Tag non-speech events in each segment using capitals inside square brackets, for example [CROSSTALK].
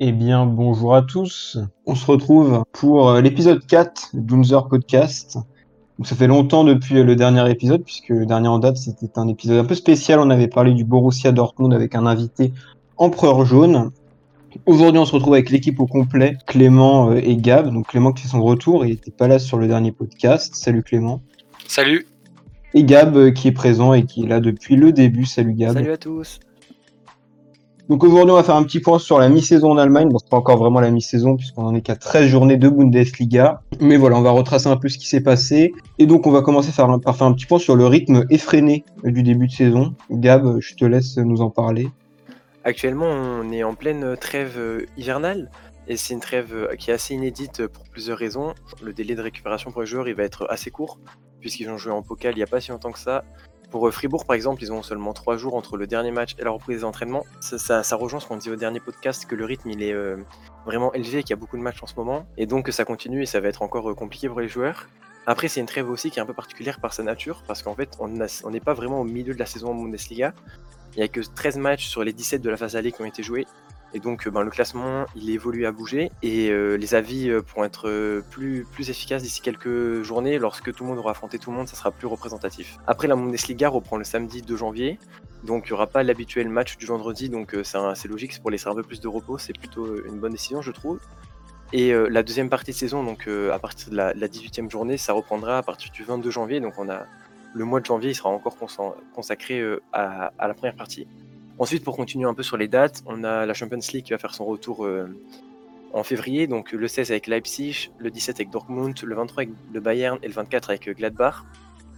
Eh bien, bonjour à tous. On se retrouve pour euh, l'épisode 4 d'Unzer Podcast. Donc, ça fait longtemps depuis le dernier épisode, puisque le dernier en date, c'était un épisode un peu spécial. On avait parlé du Borussia Dortmund avec un invité empereur jaune. Aujourd'hui, on se retrouve avec l'équipe au complet, Clément euh, et Gab. Donc, Clément qui fait son retour, il n'était pas là sur le dernier podcast. Salut Clément. Salut. Et Gab euh, qui est présent et qui est là depuis le début. Salut Gab. Salut à tous. Donc aujourd'hui, on va faire un petit point sur la mi-saison en Allemagne. Bon, c'est pas encore vraiment la mi-saison puisqu'on en est qu'à 13 journées de Bundesliga. Mais voilà, on va retracer un peu ce qui s'est passé. Et donc, on va commencer par, faire un petit point sur le rythme effréné du début de saison. Gab, je te laisse nous en parler. Actuellement, on est en pleine trêve hivernale. Et c'est une trêve qui est assez inédite pour plusieurs raisons. Le délai de récupération pour les joueurs, il va être assez court, puisqu'ils ont joué en pokal il n'y a pas si longtemps que ça. Pour euh, Fribourg, par exemple, ils ont seulement trois jours entre le dernier match et la reprise des entraînements. Ça, ça, rejoint ce qu'on disait au dernier podcast, que le rythme il est euh, vraiment élevé, qu'il y a beaucoup de matchs en ce moment, et donc ça continue et ça va être encore euh, compliqué pour les joueurs. Après, c'est une trêve aussi qui est un peu particulière par sa nature, parce qu'en fait, on n'est pas vraiment au milieu de la saison en Bundesliga. Il n'y a que 13 matchs sur les 17 de la phase aller qui ont été joués, et donc, euh, ben, le classement, il évolue à bouger et euh, les avis euh, pourront être plus, plus efficaces d'ici quelques journées. Lorsque tout le monde aura affronté tout le monde, ça sera plus représentatif. Après, la Bundesliga reprend le samedi 2 janvier. Donc, il n'y aura pas l'habituel match du vendredi. Donc, c'est logique, c'est pour laisser un peu plus de repos. C'est plutôt une bonne décision, je trouve. Et la deuxième partie de saison, donc à partir de la, 18e journée, ça reprendra à partir du 22 janvier. Donc, on a le mois de janvier, il sera encore consacré à la première partie. Ensuite, pour continuer un peu sur les dates, on a la Champions League qui va faire son retour euh, en février, donc le 16 avec Leipzig, le 17 avec Dortmund, le 23 avec le Bayern et le 24 avec Gladbach.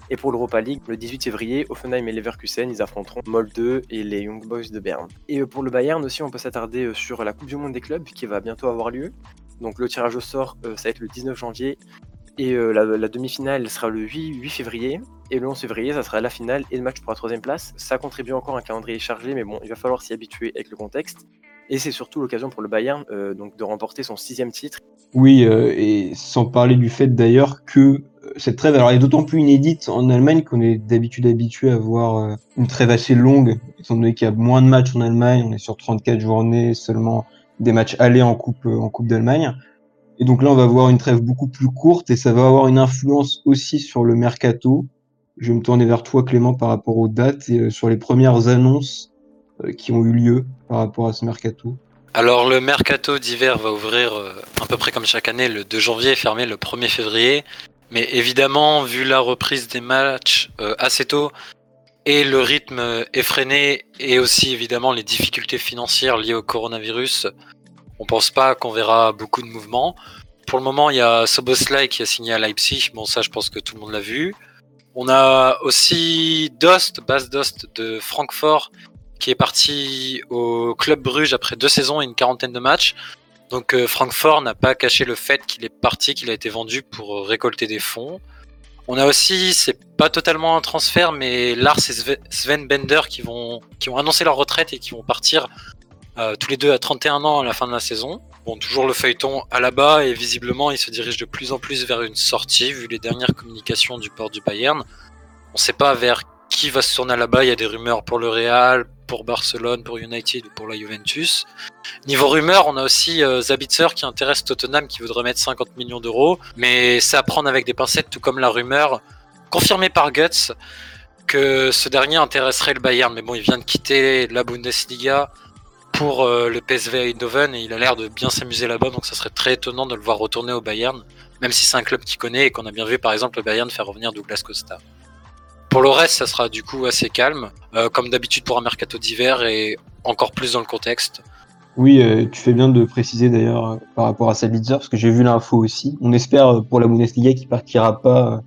Et pour l'Europa League, le 18 février, Offenheim et Leverkusen, ils affronteront Molde et les Young Boys de Berne. Et euh, pour le Bayern aussi, on peut s'attarder euh, sur la Coupe du Monde des clubs qui va bientôt avoir lieu. Donc le tirage au sort, ça va être le 19 janvier. Et la, demi-finale sera le 8 février. Et le 11 février, ça sera la finale et le match pour la troisième place. Ça contribue encore à un calendrier chargé, mais bon, il va falloir s'y habituer avec le contexte. Et c'est surtout l'occasion pour le Bayern euh, donc de remporter son sixième titre. Oui, euh, et sans parler du fait d'ailleurs que euh, cette trêve, alors est d'autant plus inédite en Allemagne qu'on est d'habitude habitué à voir une trêve assez longue, étant donné qu'il y a moins de matchs en Allemagne, on est sur 34 journées, seulement des matchs allés en Coupe, en coupe d'Allemagne. Et donc là, on va voir une trêve beaucoup plus courte et ça va avoir une influence aussi sur le mercato, je vais me tourner vers toi, Clément, par rapport aux dates et euh, sur les premières annonces euh, qui ont eu lieu par rapport à ce mercato. Alors le mercato d'hiver va ouvrir euh, à peu près comme chaque année le 2 janvier et fermer le 1er février. Mais évidemment, vu la reprise des matchs assez tôt et le rythme effréné et aussi évidemment les difficultés financières liées au coronavirus, on pense pas qu'on verra beaucoup de mouvements. Pour le moment, il y a Soboslai qui a signé à Leipzig. Bon, ça, je pense que tout le monde l'a vu. On a aussi Dost, Bas Dost de Francfort, qui est parti au Club Bruges après deux saisons et une quarantaine de matchs. Donc euh, Francfort n'a pas caché le fait qu'il est parti, qu'il a été vendu pour récolter des fonds. On a aussi, c'est pas totalement un transfert, mais Lars et Sven Bender qui vont, qui ont annoncé leur retraite et qui vont partir euh, tous les deux à 31 ans à la fin de la saison. Bon, toujours le feuilleton à la bas et visiblement il se dirige de plus en plus vers une sortie vu les dernières communications du port du Bayern. On ne sait pas vers qui va se tourner là-bas. Il y a des rumeurs pour le Real, pour Barcelone, pour United ou pour la Juventus. Niveau rumeurs, on a aussi euh, Zabitzer qui intéresse Tottenham qui voudrait mettre 50 millions d'euros. Mais c'est à prendre avec des pincettes, tout comme la rumeur confirmée par Guts que ce dernier intéresserait le Bayern. Mais bon, il vient de quitter la Bundesliga pour euh, le PSV Eindhoven et il a l'air de bien s'amuser là-bas, donc ça serait très étonnant de le voir retourner au Bayern, même si c'est un club qu'il connaît et qu'on a bien vu par exemple le Bayern faire revenir Douglas Costa. Pour le reste, ça sera du coup assez calme, euh, comme d'habitude pour un mercato d'hiver et encore plus dans le contexte. Oui, euh, tu fais bien de préciser d'ailleurs par rapport à Sabitzer, parce que j'ai vu l'info aussi. On espère pour la Bundesliga qu'il partira pas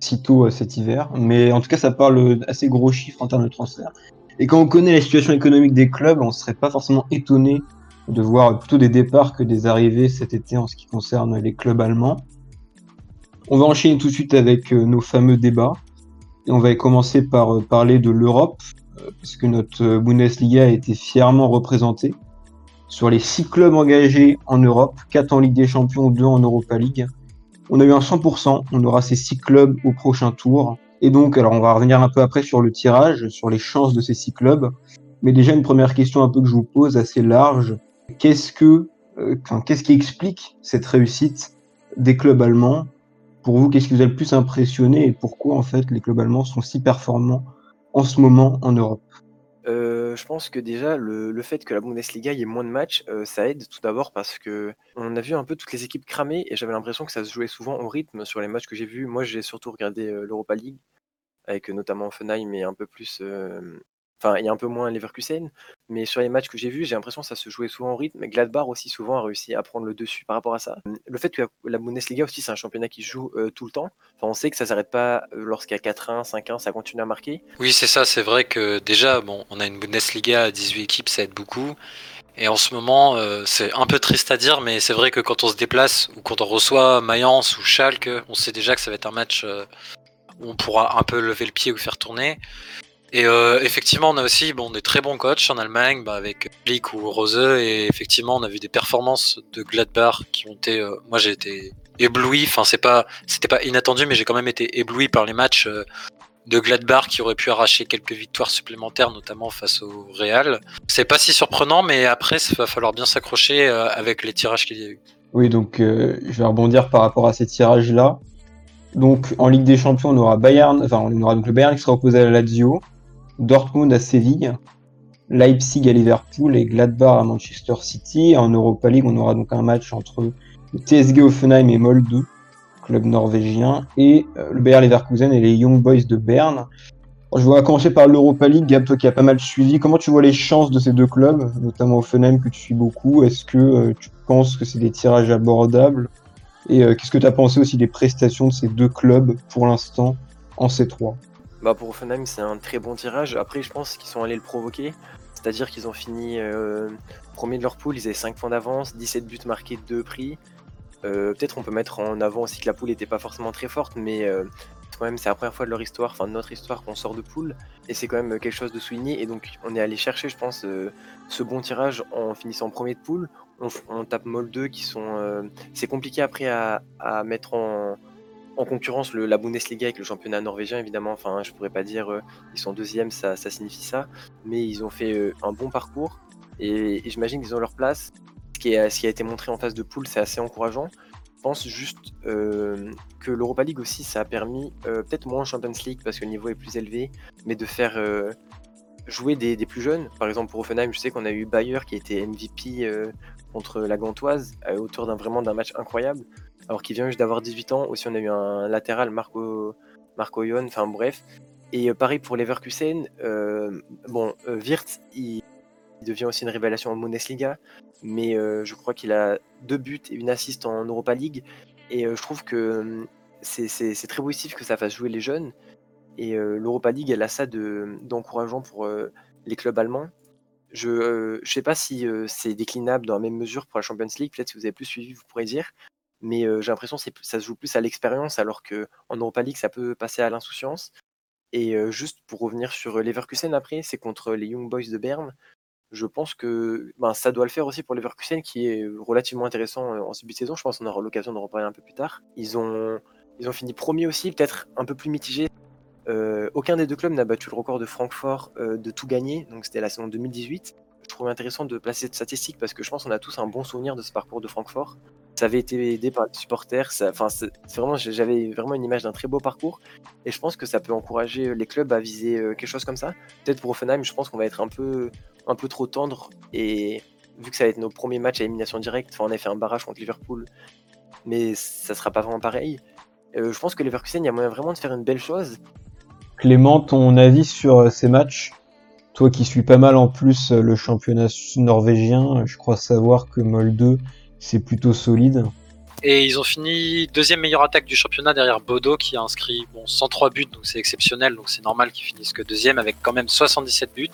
sitôt cet hiver, mais en tout cas ça parle d'assez gros chiffres en termes de transfert. Et quand on connaît la situation économique des clubs, on ne serait pas forcément étonné de voir plutôt des départs que des arrivées cet été en ce qui concerne les clubs allemands. On va enchaîner tout de suite avec euh, nos fameux débats. Et on va commencer par euh, parler de l'Europe, euh, parce que notre Bundesliga a été fièrement représentée. Sur les six clubs engagés en Europe, quatre en Ligue des Champions, deux en Europa League, on a eu un 100%. On aura ces six clubs au prochain tour. Et donc, alors on va revenir un peu après sur le tirage, sur les chances de ces six clubs. Mais déjà, une première question un peu que je vous pose, assez large. qu'est-ce que, euh, qu'est-ce qui explique cette réussite des clubs allemands? Pour vous, qu'est-ce qui vous a le plus impressionné et pourquoi en fait les clubs allemands sont si performants en ce moment en Europe? Euh, je pense que déjà le, fait que la Bundesliga ait moins de matchs, euh, ça aide tout d'abord parce que on a vu un peu toutes les équipes cramer et j'avais l'impression que ça se jouait souvent au rythme sur les matchs que j'ai vus. Moi, j'ai surtout regardé l'Europa League avec notamment Offenheim et un peu plus, enfin, il y a un peu moins Leverkusen. Mais sur les matchs que j'ai vus, j'ai l'impression que ça se jouait souvent au rythme. Gladbach aussi souvent a réussi à prendre le dessus par rapport à ça. Le fait que la, Bundesliga aussi, c'est un championnat qui joue tout le temps. Enfin, on sait que ça s'arrête pas lorsqu'il y a 4-1, 5-1, ça continue à marquer. Oui, c'est ça, c'est vrai que déjà, bon, on a une Bundesliga à 18 équipes, ça aide beaucoup. Et en ce moment, c'est un peu triste à dire, mais c'est vrai que quand on se déplace ou quand on reçoit Mayence ou Schalke, on sait déjà que ça va être un match où on pourra un peu lever le pied ou faire tourner. Et euh, effectivement, on a aussi bon, des très bons coachs en Allemagne, bah, avec Blick ou Rose, et effectivement, on a vu des performances de Gladbach qui ont été. euh, moi, j'ai été ébloui. Enfin, c'est pas, c'était pas inattendu, mais j'ai quand même été ébloui par les matchs euh, de Gladbach qui auraient pu arracher quelques victoires supplémentaires, notamment face au Real. C'est pas si surprenant, mais après, ça va falloir bien s'accrocher avec les tirages qu'il y a eu. Oui, donc je vais rebondir par rapport à ces tirages-là. Donc en Ligue des Champions, on aura Bayern, enfin on aura donc le Bayern qui sera opposé à la Lazio, Dortmund à Séville, Leipzig à Liverpool et Gladbach à Manchester City. En Europa League, on aura donc un match entre le TSG Hoffenheim et Molde, club norvégien, et euh, le Bayer Leverkusen et les Young Boys de Berne. Je vais commencer par l'Europa League, Gab, toi qui as pas mal suivi. Comment tu vois les chances de ces deux clubs, notamment Offenheim que tu suis beaucoup? Est-ce que euh, tu penses que c'est des tirages abordables? Et euh, qu'est-ce que tu as pensé aussi des prestations de ces deux clubs pour l'instant en C3 Bah pour Offenheim, c'est un très bon tirage. Après, je pense qu'ils sont allés le provoquer. C'est-à-dire qu'ils ont fini euh, premier de leur poule, ils avaient 5 points d'avance, 17 buts marqués, 2 prix. Euh, Peut-être on peut mettre en avant aussi que la poule n'était pas forcément très forte, mais quand même c'est la première fois de leur histoire, enfin de notre histoire qu'on sort de poule, et c'est quand même quelque chose de souligné. Et donc on est allé chercher, je pense, euh, ce bon tirage en finissant premier de poule. On, tape Molde 2 qui sont... euh, c'est compliqué après à, mettre en, en concurrence le, la Bundesliga avec le championnat norvégien, évidemment. Enfin, je pourrais pas dire euh, ils sont deuxième, ça, ça signifie ça. Mais ils ont fait euh, un bon parcours et, j'imagine qu'ils ont leur place. Ce qui, ce qui a été montré en phase de poule, c'est assez encourageant. Pense juste euh, que l'Europa League aussi, ça a permis, euh, peut-être moins Champions League parce que le niveau est plus élevé, mais de faire euh, jouer des, plus jeunes. Par exemple, pour Offenheim, je sais qu'on a eu Bayer qui était MVP contre la Gantoise euh, autour d'un vraiment d'un match incroyable alors qu'il vient juste d'avoir 18 ans. Aussi, on a eu un latéral, Marco, Marco Jon, enfin bref. Et pareil pour Leverkusen, bon, Wirtz, il, il devient aussi une révélation en Bundesliga, mais euh, je crois qu'il a deux buts et une assiste en Europa League. Et euh, je trouve que euh, c'est- très positif que ça fasse jouer les jeunes. Et euh, l'Europa League, elle a ça de- d'encourageant pour les clubs allemands. Je ne sais pas si c'est déclinable dans la même mesure pour la Champions League. Peut-être si vous avez plus suivi, vous pourrez dire. Mais j'ai l'impression que ça se joue plus à l'expérience, alors qu'en Europa League, ça peut passer à l'insouciance. Et juste pour revenir sur Leverkusen après, c'est contre les Young Boys de Berne. Je pense que ben, ça doit le faire aussi pour Leverkusen, qui est relativement intéressant euh, en début de saison. Je pense qu'on aura l'occasion d'en reparler un peu plus tard. Ils ont, ils ont fini premier aussi, peut-être un peu plus mitigé. Euh, aucun des deux clubs n'a battu le record de Francfort euh, de tout gagner, donc c'était la saison 2018. Je trouve intéressant de placer cette statistique parce que je pense qu'on a tous un bon souvenir de ce parcours de Francfort. Ça avait été aidé par les supporters. Enfin, vraiment, j'avais vraiment une image d'un très beau parcours et je pense que ça peut encourager les clubs à viser euh, quelque chose comme ça. Peut-être pour Offenheim, je pense qu'on va être un peu, un peu trop tendre et vu que ça va être nos premiers matchs à élimination directe, on a fait un barrage contre Liverpool, mais ça sera pas vraiment pareil. Euh, je pense que Leverkusen, il y a moyen vraiment de faire une belle chose. Clément, ton avis sur euh, ces matchs? Toi qui suis pas mal en plus euh, le championnat norvégien, euh, je crois savoir que Molde, c'est plutôt solide. Et ils ont fini deuxième meilleure attaque du championnat derrière Bodo qui a inscrit bon, 103 buts, donc c'est exceptionnel, donc c'est normal qu'ils finissent que deuxième avec quand même 77 buts.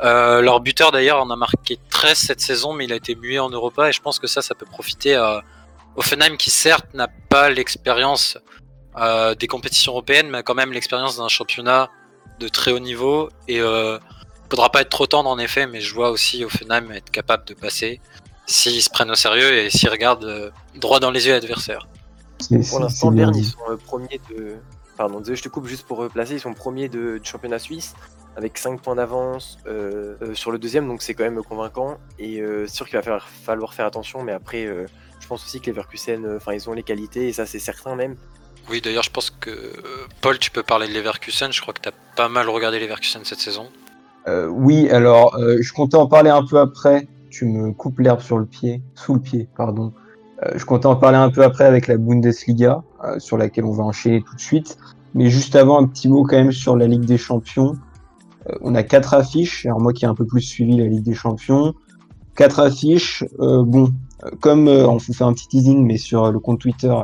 Euh, leur buteur d'ailleurs en a marqué 13 cette saison, mais il a été mué en Europa et je pense que ça, ça peut profiter à Offenheim qui certes n'a pas l'expérience euh, des compétitions européennes, mais a quand même l'expérience d'un championnat de très haut niveau et euh, faudra pas être trop tendre en effet, mais je vois aussi Offenheim être capable de passer s'ils se prennent au sérieux et s'ils regardent euh, droit dans les yeux l'adversaire. Pour l'instant, Berne, ils sont euh, premiers de. Pardon, désolé, je te coupe juste pour replacer. Ils sont premiers de, du championnat suisse avec 5 points d'avance euh, euh, sur le deuxième, donc c'est quand même convaincant. Et euh, c'est sûr qu'il va falloir, falloir faire attention, mais après, euh, je pense aussi que les Verkusen, euh, enfin, ils ont les qualités, et ça, c'est certain même. Oui, d'ailleurs, je pense que euh, Paul, tu peux parler de Leverkusen. Je crois que tu as pas mal regardé Leverkusen cette saison. Euh, oui, alors, euh, je comptais en parler un peu après. Tu me coupes l'herbe sous le pied, pardon. Euh, je comptais en parler un peu après avec la Bundesliga, euh, sur laquelle on va enchaîner tout de suite. Mais juste avant, un petit mot quand même sur la Ligue des Champions. Euh, on a quatre affiches. Alors moi qui ai un peu plus suivi la Ligue des Champions, quatre affiches. Bon, comme on vous fait un petit teasing, mais sur le compte Twitter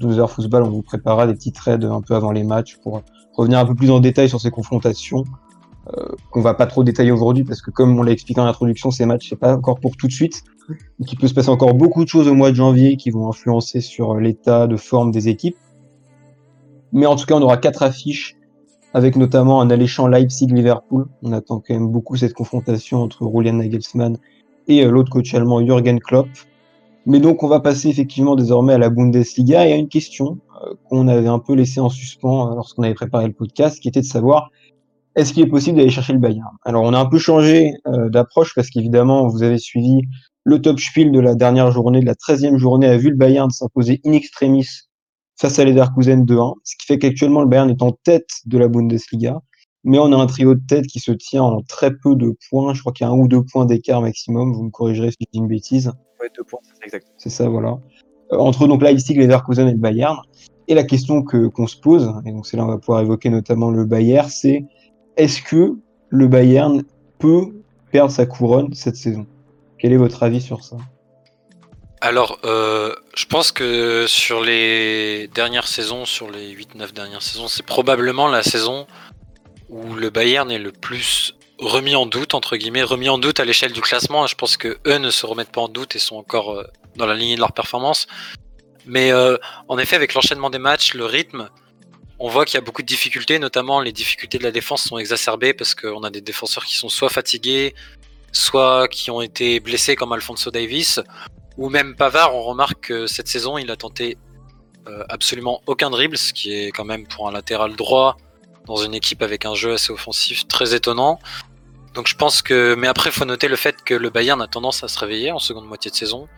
12h Football, on vous préparera des petits trades un peu avant les matchs pour revenir un peu plus en détail sur ces confrontations qu'on va pas trop détailler aujourd'hui parce que comme on l'a expliqué en introduction, ces matchs c'est pas encore pour tout de suite. Donc il peut se passer encore beaucoup de choses au mois de janvier qui vont influencer sur l'état de forme des équipes. Mais en tout cas, on aura quatre affiches avec notamment un alléchant Leipzig-Liverpool. On attend quand même beaucoup cette confrontation entre Julian Nagelsmann et euh, l'autre coach allemand Jürgen Klopp. Mais donc on va passer effectivement désormais à la Bundesliga et à une question euh, qu'on avait un peu laissée en suspens euh, lorsqu'on avait préparé le podcast, qui était de savoir est-ce qu'il est possible d'aller chercher le Bayern Alors on a un peu changé euh, d'approche parce qu'évidemment vous avez suivi le top spiel de la dernière journée, de la 13e journée, a vu le Bayern s'imposer in extremis face à Leverkusen 2-1, ce qui fait qu'actuellement le Bayern est en tête de la Bundesliga, mais on a un trio de tête qui se tient en très peu de points, je crois qu'il y a un ou deux points d'écart maximum, vous me corrigerez si je dis une bêtise. Ouais, deux points, c'est exact. C'est ça, voilà. Euh, entre donc Leipzig, Leverkusen et le Bayern. Et la question que qu'on se pose, et donc c'est là on va pouvoir évoquer notamment le Bayern, c'est est-ce que le Bayern peut perdre sa couronne cette saison? Quel est votre avis sur ça? Alors, euh, je pense que sur les dernières saisons, sur les 8-9 dernières saisons, c'est probablement la saison où le Bayern est le plus remis en doute, entre guillemets, remis en doute à l'échelle du classement. Je pense que eux ne se remettent pas en doute et sont encore euh, dans la lignée de leur performance. Mais euh, en effet, avec l'enchaînement des matchs, le rythme, on voit qu'il y a beaucoup de difficultés, notamment les difficultés de la défense sont exacerbées parce qu'on a des défenseurs qui sont soit fatigués, soit qui ont été blessés comme Alfonso Davis, ou même Pavard. On remarque que cette saison, il a tenté euh, absolument aucun dribble, ce qui est quand même pour un latéral droit dans une équipe avec un jeu assez offensif très étonnant. Donc je pense que, mais après, il faut noter le fait que le Bayern a tendance à se réveiller en seconde moitié de saison.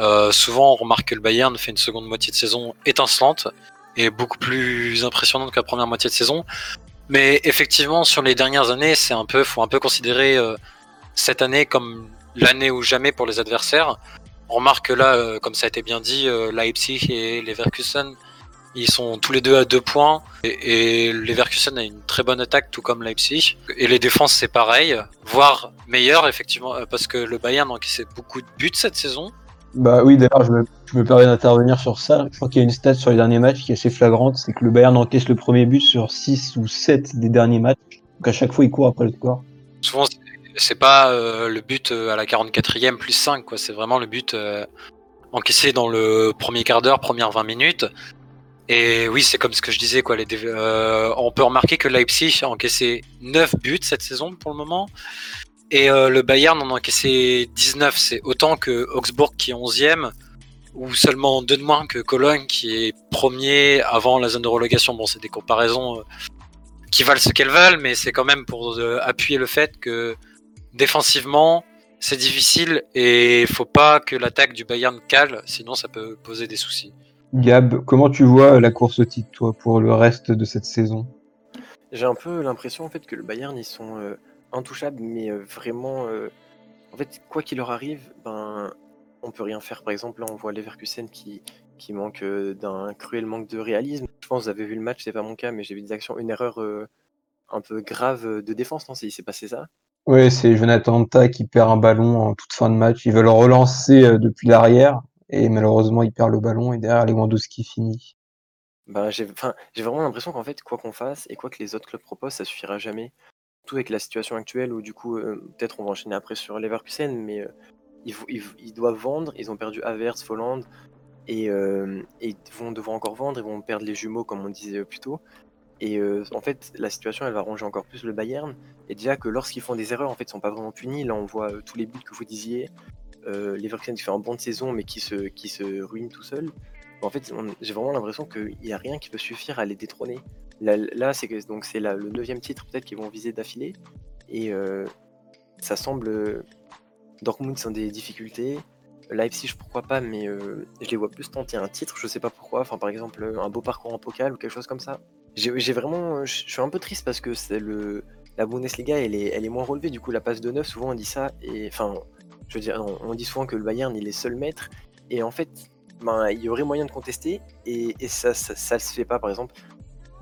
Euh, souvent, on remarque que le Bayern fait une seconde moitié de saison étincelante et beaucoup plus impressionnante que la première moitié de saison. Mais effectivement, sur les dernières années, c'est un peu, faut un peu considérer euh, cette année comme l'année ou jamais pour les adversaires. On remarque que là, euh, comme ça a été bien dit, euh, Leipzig et Leverkusen, ils sont tous les deux à deux points. Et, et Leverkusen a une très bonne attaque, tout comme Leipzig. Et les défenses, c'est pareil, voire meilleur, effectivement, euh, parce que le Bayern a encaissé beaucoup de buts cette saison. Bah oui, d'ailleurs, je me, permets d'intervenir sur ça. Je crois qu'il y a une stat sur les derniers matchs qui est assez flagrante, c'est que le Bayern encaisse le premier but sur 6 ou 7 des derniers matchs. Donc à chaque fois, il court après le score. Souvent, c'est- pas euh, le but euh, à la 44e plus 5, quoi. C'est vraiment le but euh, encaissé dans le premier quart d'heure, première 20 minutes. Et oui, c'est comme ce que je disais, quoi. On peut remarquer que Leipzig a encaissé 9 buts cette saison pour le moment. Et euh, le Bayern en a encaissé 19. C'est autant que Augsbourg qui est 11e, ou seulement deux de moins que Cologne qui est premier avant la zone de relégation. Bon, c'est des comparaisons euh, qui valent ce qu'elles valent, mais c'est quand même pour euh, appuyer le fait que défensivement, c'est difficile et il faut pas que l'attaque du Bayern cale, sinon ça peut poser des soucis. Gab, comment tu vois la course au titre, toi, pour le reste de cette saison? J'ai un peu l'impression en fait que le Bayern ils sont euh, intouchables, mais euh, vraiment, euh, en fait, quoi qu'il leur arrive, ben, on peut rien faire. Par exemple, là, on voit Leverkusen qui, qui manque euh, d'un cruel manque de réalisme. Je pense que vous avez vu le match, c'est pas mon cas, mais j'ai vu des actions, une erreur un peu grave de défense, non? C'est- Il s'est passé ça? Ouais, c'est Jonathan Ta qui perd un ballon en toute fin de match. Ils veulent le relancer depuis l'arrière et malheureusement, il perd le ballon et derrière, Lewandowski finit. Enfin, j'ai vraiment l'impression qu'en fait, quoi qu'on fasse et quoi que les autres clubs proposent, ça suffira jamais. Surtout avec la situation actuelle où du coup, euh, peut-être on va enchaîner après sur Leverkusen, mais euh, ils, doivent vendre. Ils ont perdu Havertz, Folland et, euh, et ils vont devoir encore vendre. Ils vont perdre les jumeaux comme on disait euh, plus tôt. Et en fait, la situation, elle va ronger encore plus le Bayern. Et déjà que lorsqu'ils font des erreurs, en fait, ils sont pas vraiment punis. Là, on voit tous les buts que vous disiez. Euh, Leverkusen qui fait un bon de saison, mais qui se, ruine tout seul. En fait, j'ai vraiment l'impression qu'il n'y a rien qui peut suffire à les détrôner. Là, c'est que donc c'est le neuvième titre peut-être qu'ils vont viser d'affilée. Et euh, ça semble. Dortmund sont des difficultés. Leipzig, pourquoi pas, mais euh, je les vois plus tenter un titre, je sais pas pourquoi. Enfin, par exemple, un beau parcours en pokal ou quelque chose comme ça. J'ai vraiment. Je suis un peu triste parce que. La Bundesliga, elle est, elle est moins relevée. Du coup, la passe de neuf, souvent on dit ça. Et enfin, je veux dire, on, dit souvent que le Bayern, il est seul maître. Et en fait, ben, il y aurait moyen de contester. Et, ça, ça, ça, se fait pas, par exemple.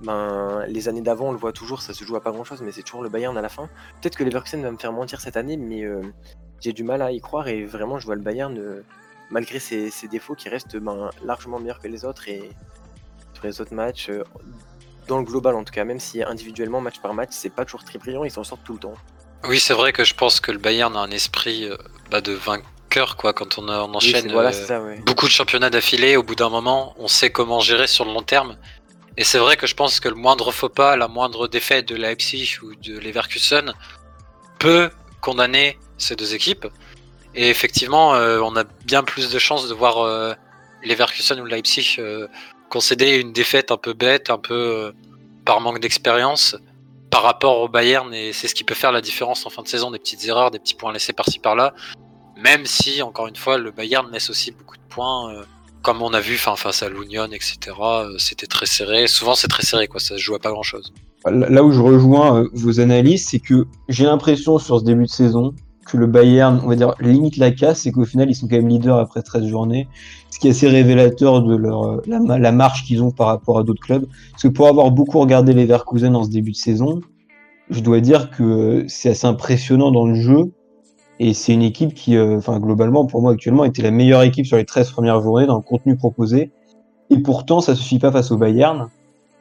Ben, les années d'avant, on le voit toujours, ça se joue à pas grand chose, mais c'est toujours le Bayern à la fin. Peut-être que Leverkusen va me faire mentir cette année, mais euh, j'ai du mal à y croire et vraiment, je vois le Bayern, euh, malgré ses, défauts, qui restent ben, largement meilleur que les autres et sur les autres matchs, euh, dans le global en tout cas, même si individuellement, match par match, c'est pas toujours très brillant, ils s'en sortent tout le temps. Oui, c'est vrai que je pense que le Bayern a un esprit bah, de vainqueur quoi, quand on, enchaîne beaucoup de championnats d'affilée. Au bout d'un moment, on sait comment gérer sur le long terme. Et c'est vrai que je pense que le moindre faux pas, la moindre défaite de Leipzig ou de Leverkusen peut condamner ces deux équipes. Et effectivement, euh, on a bien plus de chances de voir euh, Leverkusen ou Leipzig euh, concéder une défaite un peu bête, un peu par manque d'expérience par rapport au Bayern. Et c'est ce qui peut faire la différence en fin de saison, des petites erreurs, des petits points laissés par-ci par-là. Même si, encore une fois, le Bayern laisse aussi beaucoup de points comme on a vu face à l'Union, etc., euh, c'était très serré. Souvent, c'est très serré, quoi. ça se joue à pas grand-chose. Là où je rejoins euh, vos analyses, c'est que j'ai l'impression sur ce début de saison que le Bayern, on va dire, limite la casse et qu'au final, ils sont quand même leaders après 13 journées. Ce qui est assez révélateur de euh, la, marche qu'ils ont par rapport à d'autres clubs. Parce que pour avoir beaucoup regardé les Verkusen en ce début de saison, je dois dire que c'est assez impressionnant dans le jeu et c'est une équipe qui, euh, enfin, globalement, pour moi, actuellement, était la meilleure équipe sur les 13 premières journées dans le contenu proposé. Et pourtant, ça ne suffit pas face au Bayern,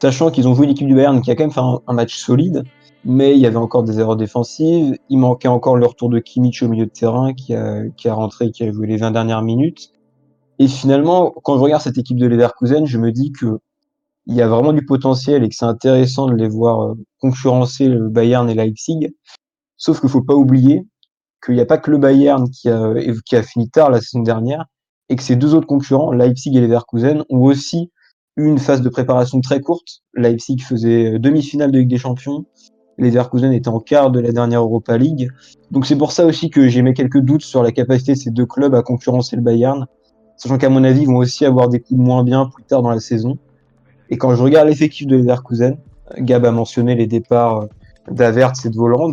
sachant qu'ils ont joué l'équipe du Bayern qui a quand même fait un, match solide, mais il y avait encore des erreurs défensives. Il manquait encore le retour de Kimmich au milieu de terrain qui a, qui a rentré, qui a joué les 20 dernières minutes. Et finalement, quand je regarde cette équipe de Leverkusen, je me dis que il y a vraiment du potentiel et que c'est intéressant de les voir euh, concurrencer le Bayern et Leipzig. Sauf qu'il faut pas oublier qu'il n'y a pas que le Bayern qui a, fini tard la saison dernière, et que ces deux autres concurrents, Leipzig et Leverkusen, ont aussi eu une phase de préparation très courte. Leipzig faisait demi-finale de Ligue des Champions, Leverkusen était en quart de la dernière Europa League. Donc c'est pour ça aussi que j'ai mis quelques doutes sur la capacité de ces deux clubs à concurrencer le Bayern, sachant qu'à mon avis, ils vont aussi avoir des coups moins bien plus tard dans la saison. Et quand je regarde l'effectif de Leverkusen, Gab a mentionné les départs d'Avertz et de Voland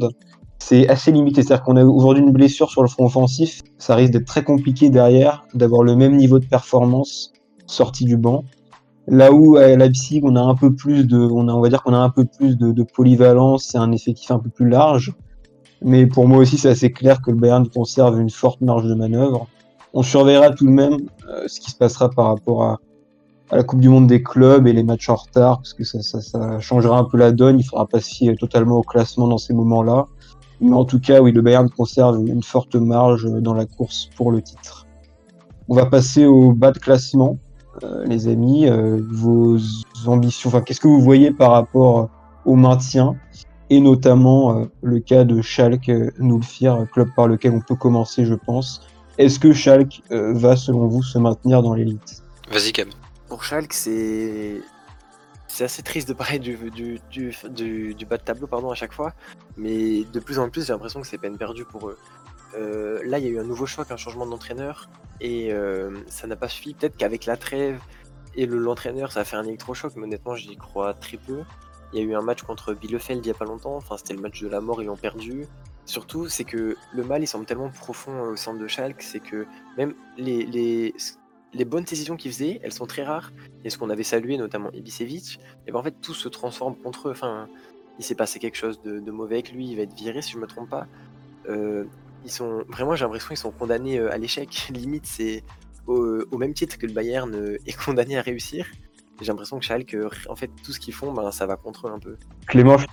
c'est assez limité. C'est-à-dire qu'on a aujourd'hui une blessure sur le front offensif. Ça risque d'être très compliqué derrière d'avoir le même niveau de performance sorti du banc. Là où à Leipzig, on a un peu plus de, on, a, on va dire qu'on a un peu plus de, polyvalence et un effectif un peu plus large. Mais pour moi aussi, c'est assez clair que le Bayern conserve une forte marge de manœuvre. On surveillera tout de même euh, ce qui se passera par rapport à, la Coupe du Monde des clubs et les matchs en retard, parce que ça, changera un peu la donne. Il faudra pas se fier totalement au classement dans ces moments-là. Mais en tout cas, oui, le Bayern conserve une forte marge dans la course pour le titre. On va passer au bas de classement, euh, les amis. Euh, vos ambitions, enfin, qu'est-ce que vous voyez par rapport au maintien et notamment euh, le cas de Schalke Nulfir, club par lequel on peut commencer, je pense. Est-ce que Schalke va, selon vous, se maintenir dans l'élite? Vas-y, Cam. Pour Schalke, c'est c'est assez triste de parler du, bas de tableau pardon, à chaque fois, mais de plus en plus j'ai l'impression que c'est peine perdue pour eux. Euh, là, il y a eu un nouveau choc, un changement d'entraîneur, et euh, ça n'a pas suffi. Peut-être qu'avec la trêve et l'entraîneur, ça a fait un électrochoc, mais honnêtement, j'y crois très peu. Il y a eu un match contre Bielefeld il y a pas longtemps, enfin, c'était le match de la mort, ils l'ont perdu. Surtout, c'est que le mal, il semble tellement profond au centre de Schalke, c'est que même les, les bonnes décisions qu'il faisait, elles sont très rares. Et ce qu'on avait salué, notamment Ibisevic, et ben en fait tout se transforme contre eux. Enfin, il s'est passé quelque chose de, mauvais avec lui, il va être viré si je me trompe pas. Euh, ils sont vraiment, j'ai l'impression qu'ils sont condamnés euh, à l'échec. [LAUGHS] Limite, c'est au, même titre que le Bayern euh, est condamné à réussir. J'ai l'impression que Schalke, en fait, tout ce qu'ils font, ben, ça va contre eux un peu. Clément, je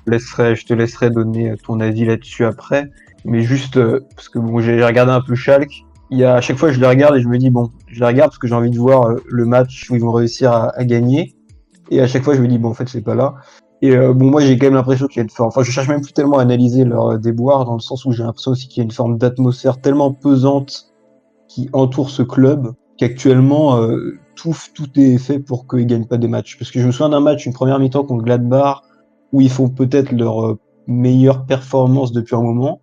te laisserai, donner ton avis là-dessus après. Mais juste, parce que bon, j'ai regardé un peu Schalke, il à chaque fois, je les regarde et je me dis, bon, je les regarde parce que j'ai envie de voir euh, le match où ils vont réussir à, gagner. Et à chaque fois, je me dis, bon, en fait, c'est pas là. Et euh, bon, moi, j'ai quand même l'impression qu'il y a une forme. Enfin, je cherche même plus tellement à analyser leur euh, déboire, dans le sens où j'ai l'impression aussi qu'il y a une forme d'atmosphère tellement pesante qui entoure ce club qu'actuellement, tout, est fait pour qu'ils gagnent pas des matchs. Parce que je me souviens d'un match, une première mi-temps contre Gladbach, où ils font peut-être leur meilleure performance depuis un moment.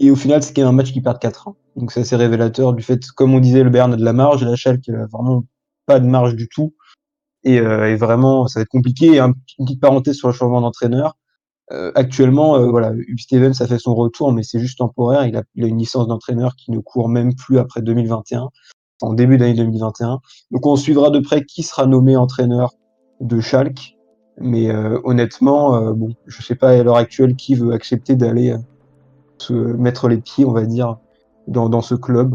Et au final, c'est quand même un match qui perd 4-1. Donc c'est assez révélateur du fait, comme on disait, le Bayern a de la marge, la Schalke a vraiment pas de marge du tout. Et, euh, et vraiment, ça va être compliqué. Et un, une petite parenthèse sur le changement d'entraîneur. Euh, actuellement, euh, voilà, Stevens a fait son retour, mais c'est juste temporaire. Il a, il a une licence d'entraîneur qui ne court même plus après 2021, en début d'année 2021. Donc on suivra de près qui sera nommé entraîneur de Schalke. Mais euh, honnêtement, euh, bon, je sais pas à l'heure actuelle qui veut accepter d'aller euh, se mettre les pieds, on va dire, dans, ce club.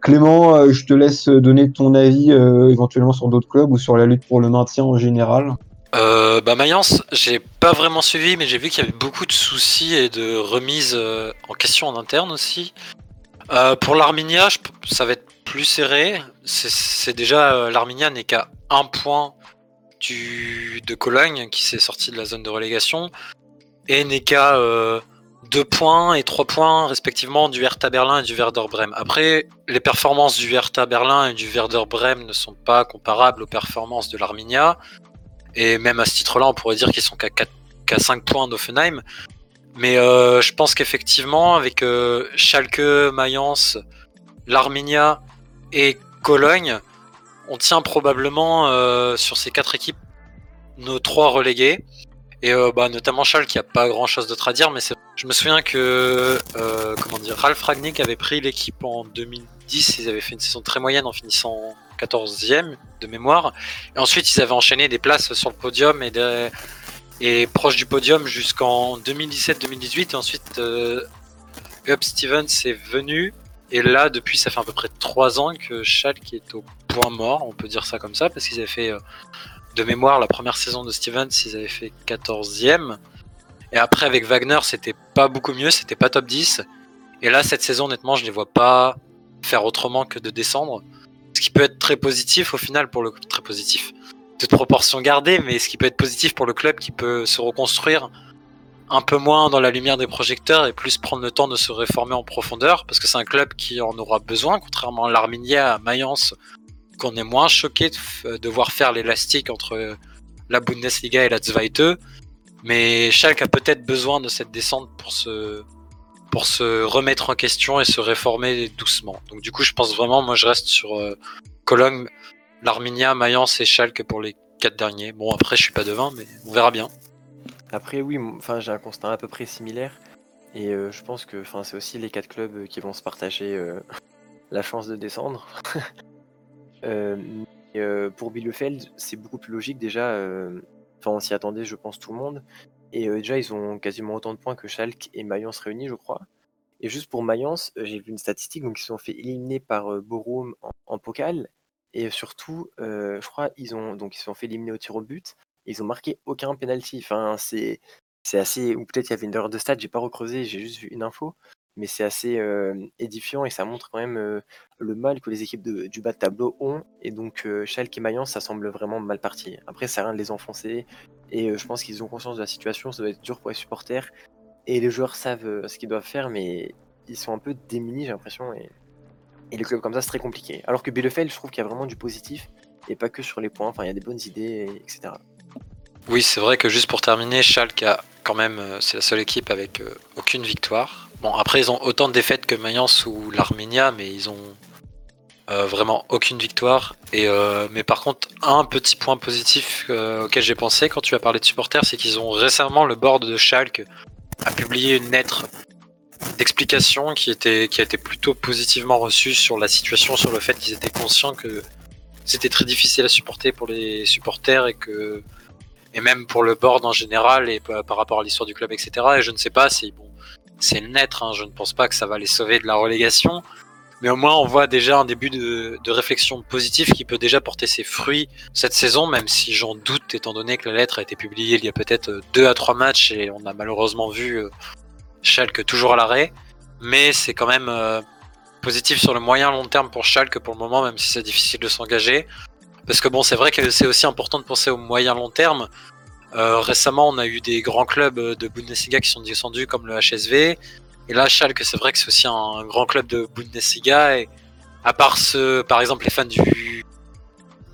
Clément, euh, je te laisse donner ton avis euh, éventuellement sur d'autres clubs ou sur la lutte pour le maintien en général. Euh, bah Mayence, j'ai pas vraiment suivi, mais j'ai vu qu'il y avait beaucoup de soucis et de remises en question en interne aussi. Pour l'Arminia, ça va être plus serré. C'est- déjà l'Arminia n'est qu'à un point de Cologne qui s'est sorti de la zone de relégation et n'est qu'à euh, deux points et trois points respectivement du Hertha Berlin et du Werder Bremen. Après, les performances du Hertha Berlin et du Werder Bremen ne sont pas comparables aux performances de l'Arminia. Et même à ce titre-là, on pourrait dire qu'ils sont qu'à 4 qu'à 5 points d'Offenheim. Mais euh, je pense qu'effectivement, avec euh, Schalke, Mayence, l'Arminia et Cologne, on tient probablement euh, sur ces quatre équipes nos trois relégués. Et euh, bah, notamment Schalke, n'y a pas grand-chose d'autre à dire, mais c'est- je me souviens que euh, comment dire, Ralph Ragnick avait pris l'équipe en 2010, ils avaient fait une saison très moyenne en finissant 14e de mémoire. Et ensuite, ils avaient enchaîné des places sur le podium et, des- et proche du podium jusqu'en 2017-2018. Et ensuite, euh, Up Stevens est venu. Et là, depuis, ça fait à peu près 3 ans que Schalke est au point mort, on peut dire ça comme ça, parce qu'ils avaient fait, euh, de mémoire, la première saison de Stevens, ils avaient fait 14e. Et après, avec Wagner, c'était pas beaucoup mieux, c'était pas top 10. Et là, cette saison, honnêtement, je les vois pas faire autrement que de descendre. Ce qui peut être très positif au final pour le très positif. Toute proportion gardée, mais ce qui peut être positif pour le club qui peut se reconstruire un peu moins dans la lumière des projecteurs et plus prendre le temps de se réformer en profondeur parce que c'est un club qui en aura besoin, contrairement à l'Arminia à Mayence, qu'on est moins choqué de voir faire l'élastique entre la Bundesliga et la Zweite. Mais Schalke a peut-être besoin de cette descente pour se, pour se remettre en question et se réformer doucement. Donc du coup, je pense vraiment, moi je reste sur euh, Cologne, l'Arminia, Mayence et Schalke pour les quatre derniers. Bon, après, je suis pas devin, mais on verra bien. Après, oui, enfin, j'ai un constat à peu près similaire. Et euh, je pense que enfin, c'est aussi les quatre clubs euh, qui vont se partager [LAUGHS] la chance de descendre. [LAUGHS] Pour Bielefeld, c'est beaucoup plus logique déjà. Enfin, on s'y attendait, je pense, tout le monde. Et euh, déjà, ils ont quasiment autant de points que Schalke et Mayence réunis, je crois. Et juste pour Mayence, euh, j'ai vu une statistique, donc ils se sont fait éliminer par euh, Bochum en, en Pokal. Et surtout, je crois, ils ont donc ils se sont fait éliminer au tir au but. Ils ont marqué aucun penalty. Enfin, c'est c'est assez. Ou peut-être il y avait une erreur de stade, j'ai pas recreusé, j'ai juste vu une info. Mais c'est assez édifiant et ça montre quand même le mal que les équipes du bas de tableau ont. Et donc, Schalke et Mayence, ça semble vraiment mal parti. Après, ça rien de les enfoncer. Et je pense qu'ils ont conscience de la situation. Ça doit être dur pour les supporters. Et les joueurs savent ce qu'ils doivent faire, mais ils sont un peu démunis, j'ai l'impression. Et, et les clubs comme ça, c'est très compliqué. Alors que Bielefeld, je trouve qu'il y a vraiment du positif. Et pas que sur les points. Enfin, il y a des bonnes idées, etc. Oui, c'est vrai que juste pour terminer, Schalke a quand même, c'est la seule équipe avec aucune victoire. Bon, après, ils ont autant de défaites que Mayence ou l'Arminia, mais ils ont euh, vraiment aucune victoire. Et, euh, mais par contre, un petit point positif euh, auquel j'ai pensé quand tu as parlé de supporters, c'est qu'ils ont récemment, le board de Schalke a publié une lettre d'explication qui, était, qui a été plutôt positivement reçue sur la situation, sur le fait qu'ils étaient conscients que c'était très difficile à supporter pour les supporters et que et même pour le board en général et par rapport à l'histoire du club, etc. Et je ne sais pas si bon, c'est le naître, hein, je ne pense pas que ça va les sauver de la relégation, mais au moins on voit déjà un début de, de réflexion positive qui peut déjà porter ses fruits cette saison, même si j'en doute étant donné que la lettre a été publiée il y a peut-être euh, deux à trois matchs et on a malheureusement vu euh, Schalke toujours à l'arrêt, mais c'est quand même euh, positif sur le moyen long terme pour Schalke pour le moment, même si c'est difficile de s'engager. Parce que bon, c'est vrai que c'est aussi important de penser au moyen long terme. Euh, récemment, on a eu des grands clubs euh, de Bundesliga qui sont descendus, comme le HSV. Et là, Schalke, c'est vrai que c'est aussi un grand club de Bundesliga. Et à part ceux, par exemple, les fans du,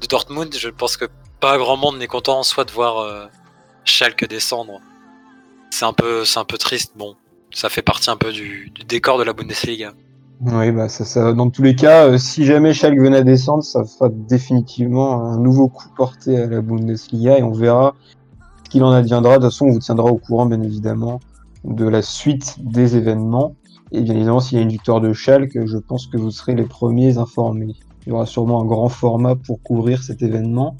de Dortmund, je pense que pas grand monde n'est content en soi de voir euh, Schalke descendre, c'est un peu, c'est un peu triste. Bon, ça fait partie un peu du, décor de la Bundesliga. Oui, bah ça, ça, dans tous les cas, euh, si jamais Schalke venait à descendre, ça fera définitivement un nouveau coup porté à la Bundesliga et on verra ce qu'il en adviendra. De toute façon, on vous tiendra au courant, bien évidemment, de la suite des événements. Et bien évidemment, s'il y a une victoire de Schalke, je pense que vous serez les premiers informés. Il y aura sûrement un grand format pour couvrir cet événement.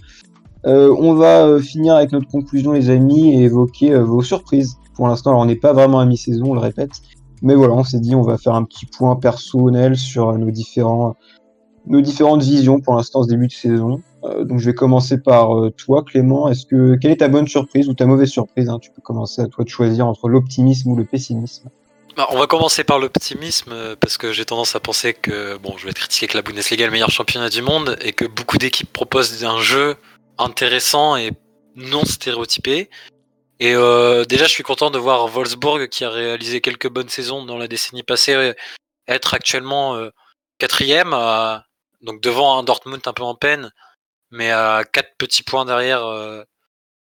Euh, on va euh, finir avec notre conclusion, les amis, et évoquer euh, vos surprises. Pour l'instant, on n'est pas vraiment à mi-saison, on le répète. Mais voilà, on s'est dit, on va faire un petit point personnel sur nos, différents, nos différentes visions pour l'instant, ce début de saison. Euh, donc, je vais commencer par euh, toi, Clément. Est-ce que quelle est ta bonne surprise ou ta mauvaise surprise hein? Tu peux commencer à toi de choisir entre l'optimisme ou le pessimisme. Bah, on va commencer par l'optimisme euh, parce que j'ai tendance à penser que bon, je vais être critiqué que la Bundesliga est le meilleur championnat du monde et que beaucoup d'équipes proposent un jeu intéressant et non stéréotypé. Et déjà, je suis content de voir Wolfsburg, qui a réalisé quelques bonnes saisons dans la décennie passée, être actuellement quatrième, donc devant un Dortmund un peu en peine, mais à quatre petits points derrière euh,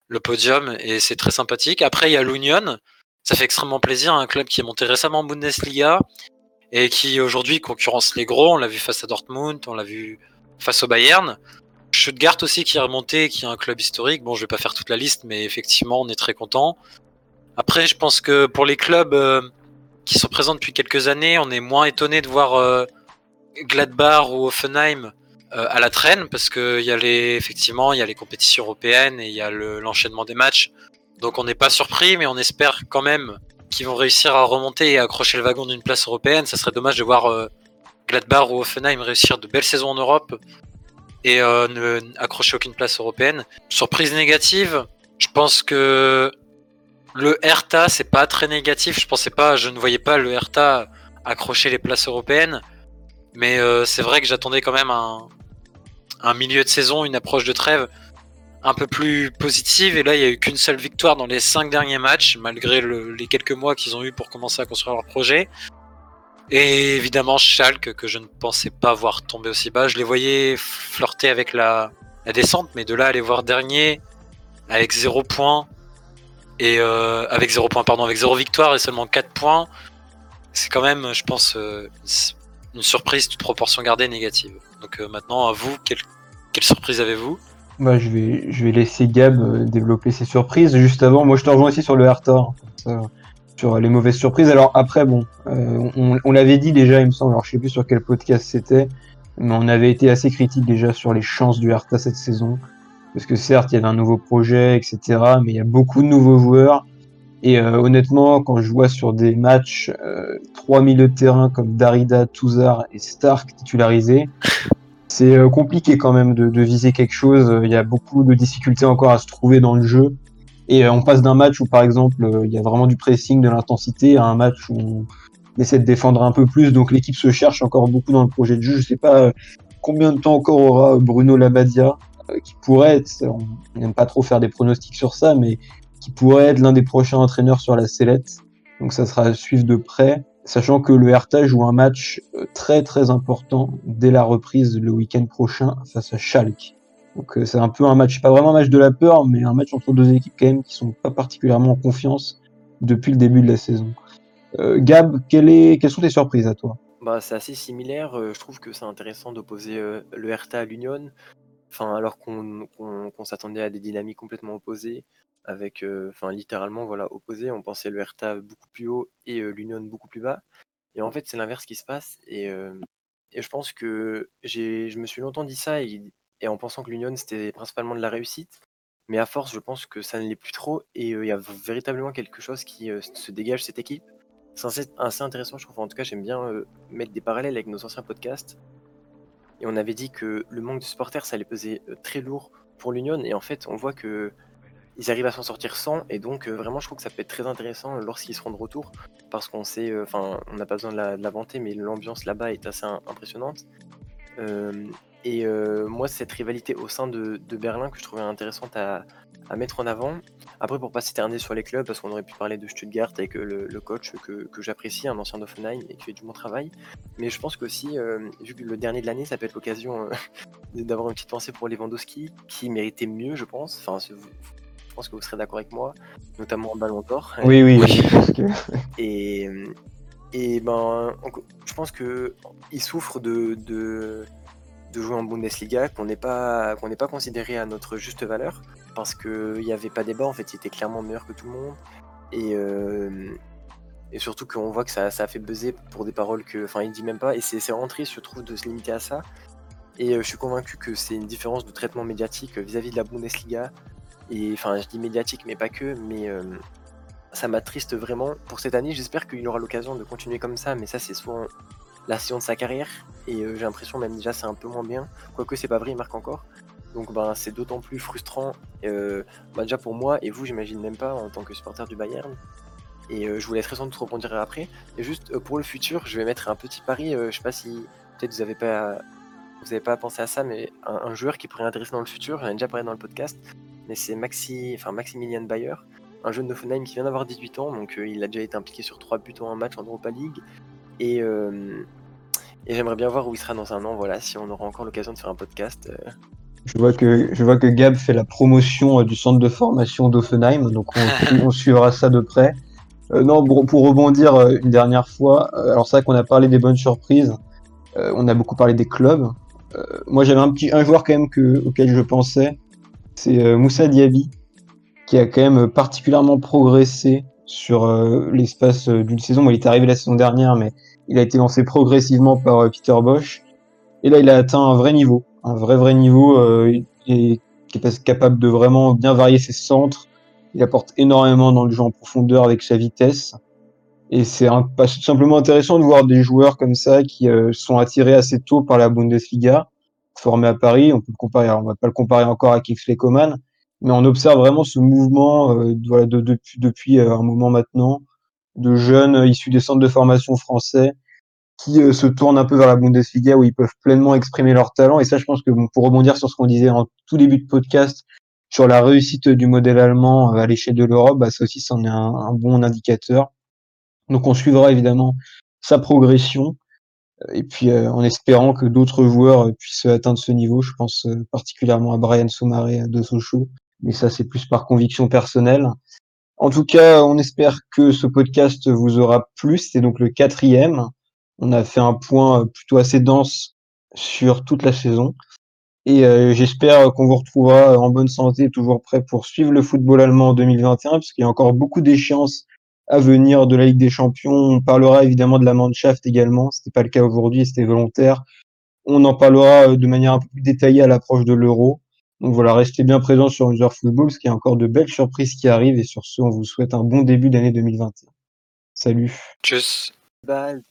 le podium, et c'est très sympathique. Après, il y a l'Union, ça fait extrêmement plaisir, un club qui est monté récemment en Bundesliga et qui aujourd'hui concurrence les gros. On l'a vu face à Dortmund, on l'a vu face au Bayern. Stuttgart aussi qui est remonté, qui est un club historique. Bon, je vais pas faire toute la liste, mais effectivement, on est très content. Après, je pense que pour les clubs euh, qui sont présents depuis quelques années, on est moins étonné de voir euh, Gladbach ou Offenheim à la traîne, parce que y a les, effectivement, il y a les compétitions européennes et il y a le- l'enchaînement des matchs. Donc, on n'est pas surpris, mais on espère quand même qu'ils vont réussir à remonter et accrocher le wagon d'une place européenne. Ça serait dommage de voir euh, Gladbach ou Offenheim réussir de belles saisons en Europe et euh, ne accrocher aucune place européenne. Surprise négative, je pense que le Hertha c'est pas très négatif. Je pensais pas, je ne voyais pas le Hertha accrocher les places européennes, mais euh, c'est vrai que j'attendais quand même un, un milieu de saison, une approche de trêve un peu plus positive. Et là, il y a eu qu'une seule victoire dans les cinq derniers matchs, malgré le- les quelques mois qu'ils ont eu pour commencer à construire leur projet. Et évidemment, Schalke, que je ne pensais pas voir tomber aussi bas. Je les voyais flirter avec la, descente, mais de là à les voir dernier, avec 0 points, et euh, avec 0 points, pardon, avec 0 victoire et seulement 4 points, c'est quand même, je pense, euh, une surprise, toute proportion gardée négative. Donc euh, maintenant, à vous, quelle, surprise avez-vous? Bah, je vais, je vais laisser Gab euh, développer ses surprises. Juste avant, moi je te rejoins aussi sur le ça, sur les mauvaises surprises. Alors après, bon, euh, on, l'avait dit déjà, il me semble, alors je sais plus sur quel podcast c'était, mais on avait été assez critique déjà sur les chances du Hertha cette saison. Parce que certes, il y avait un nouveau projet, etc., mais il y a beaucoup de nouveaux joueurs. Et euh, honnêtement, quand je vois sur des matchs euh, trois milieux de terrain comme Darida, Touzard et Stark titularisés, c'est euh, compliqué quand même de, de viser quelque chose. Il y a beaucoup de difficultés encore à se trouver dans le jeu. Et euh, on passe d'un match où, par exemple, euh, il y a vraiment du pressing, de l'intensité, à un match où on essaie de défendre un peu plus. Donc l'équipe se cherche encore beaucoup dans le projet de jeu. Je sais pas euh, combien de temps encore aura Bruno Labadia, qui pourrait être, on n'aime pas trop faire des pronostics sur ça, mais qui pourrait être l'un des prochains entraîneurs sur la sellette. Donc ça sera à suivre de près, sachant que le Hertha joue un match euh, très très important dès la reprise le week-end prochain face à Schalke. Donc euh, c'est un peu un match, pas vraiment un match de la peur, mais un match entre deux équipes quand même qui sont pas particulièrement en confiance depuis le début de la saison. Euh, Gab, quelles sont tes surprises à toi? Bah, c'est assez similaire. je trouve que c'est intéressant d'opposer le Hertha à l'Union. Enfin, alors qu'on s'attendait à des dynamiques complètement opposées, avec, euh, enfin, littéralement, voilà, opposées. On pensait le Hertha beaucoup plus haut et euh, l'Union beaucoup plus bas. Et en fait, c'est l'inverse qui se passe. Et, euh, et je pense que je me suis longtemps dit ça et, en pensant que l'Union c'était principalement de la réussite. Mais à force, je pense que ça ne l'est plus trop. Et il y a véritablement quelque chose qui se dégage cette équipe. C'est assez, intéressant, je trouve. En tout cas, j'aime bien mettre des parallèles avec nos anciens podcasts. Et on avait dit que le manque de supporters, ça allait peser très lourd pour l'Union. Et en fait, on voit que ils arrivent à s'en sortir sans. Et donc, euh, vraiment, je trouve que ça peut être très intéressant lorsqu'ils seront de retour. Parce qu'on sait, euh, enfin, on n'a pas besoin de la, vanter, mais l'ambiance là-bas est assez im- impressionnante. Euh, et euh, moi, cette rivalité au sein de, Berlin que je trouvais intéressante à, mettre en avant. Après, pour pas s'éterner sur les clubs, parce qu'on aurait pu parler de Stuttgart avec euh, le, le coach que, j'apprécie, un ancien d'Offenheim et qui fait du bon travail. Mais je pense qu'aussi, euh, vu que le dernier de l'année, ça peut être l'occasion euh, [LAUGHS] d'avoir une petite pensée pour Lewandowski, qui méritait mieux, je pense. Enfin, je pense que vous serez d'accord avec moi, notamment en Ballon d'Or. Oui, oui, Oui. que... Et, et ben, je pense que il souffre de, de, de jouer en Bundesliga, qu'on n'est pas, qu'on n'est pas considéré à notre juste valeur, parce qu'il n'y avait pas débat, en fait, il était clairement meilleur que tout le monde. Et, euh, et surtout qu'on voit que ça, ça a fait buzzer pour des paroles que. Enfin, il dit même pas, et c'est vraiment triste, je trouve, de se limiter à ça. Et euh, je suis convaincu que c'est une différence de traitement médiatique euh, vis-à-vis de la Bundesliga. Et enfin, je dis médiatique, mais pas que, mais. euh, ça m'attriste vraiment pour cette année. J'espère qu'il aura l'occasion de continuer comme ça, mais ça, c'est souvent la saison de sa carrière. Et euh, j'ai l'impression, même déjà, c'est un peu moins bien. Quoique, c'est pas vrai, il marque encore. Donc, ben, c'est d'autant plus frustrant, euh, bah, déjà pour moi et vous, j'imagine même pas en tant que supporter du Bayern. Et je vous laisserai sans doute rebondir après. Et juste pour le futur, je vais mettre un petit pari. je sais pas si peut-être vous avez pas, vous avez pas pensé à ça, mais un, un joueur qui pourrait intéresser dans le futur, j'en ai déjà parlé dans le podcast, mais c'est Maxi, enfin Maximilian Bayer, un jeune d'Offenheim qui vient d'avoir 18 ans, donc euh, il a déjà été impliqué sur 3 buts en un match en Europa League. Et, euh, et j'aimerais bien voir où il sera dans un an, voilà, si on aura encore l'occasion de faire un podcast. euh. Je vois que je vois que Gab fait la promotion du centre de formation d'Offenheim, donc on, [LAUGHS] on suivra ça de près. Non, pour, pour rebondir une dernière fois, alors c'est vrai qu'on a parlé des bonnes surprises, on a beaucoup parlé des clubs. Moi, j'avais un petit un joueur quand même que, auquel je pensais, c'est euh, Moussa Diaby, qui a quand même particulièrement progressé sur euh, l'espace euh, d'une saison. Bon, il est arrivé la saison dernière, mais il a été lancé progressivement par euh, Peter Bosch. Et là, il a atteint un vrai niveau, un vrai vrai niveau, euh, et qui est capable de vraiment bien varier ses centres. Il apporte énormément dans le jeu en profondeur avec sa vitesse. Et c'est simplement intéressant de voir des joueurs comme ça qui euh, sont attirés assez tôt par la Bundesliga, formés à Paris. On peut le comparer, on va pas le comparer encore à Kingsley Coman, mais on observe vraiment ce mouvement euh, de- voilà, de- depuis, depuis euh, un moment maintenant de jeunes euh, issus des centres de formation français qui euh, se tournent un peu vers la Bundesliga où ils peuvent pleinement exprimer leur talent. Et ça, je pense que bon, pour rebondir sur ce qu'on disait en tout début de podcast sur la réussite du modèle allemand euh, à l'échelle de l'Europe, bah, ça aussi, c'en est un, un bon indicateur. Donc, on suivra évidemment sa progression. Et puis, euh, en espérant que d'autres joueurs euh, puissent atteindre ce niveau, je pense euh, particulièrement à Brian Soumaré de Sochaux. Mais ça, c'est plus par conviction personnelle. En tout cas, on espère que ce podcast vous aura plu. C'était donc le quatrième. On a fait un point plutôt assez dense sur toute la saison. Et euh, j'espère qu'on vous retrouvera en bonne santé, toujours prêt pour suivre le football allemand en 2021, puisqu'il y a encore beaucoup d'échéances à venir de la Ligue des Champions. On parlera évidemment de la Mannschaft également. C'était pas le cas aujourd'hui, c'était volontaire. On en parlera euh, de manière un peu plus détaillée à l'approche de l'Euro. Donc voilà, restez bien présents sur User Football, parce qu'il y a encore de belles surprises qui arrivent. Et sur ce, on vous souhaite un bon début d'année 2021. Salut. Tchuss. Bald.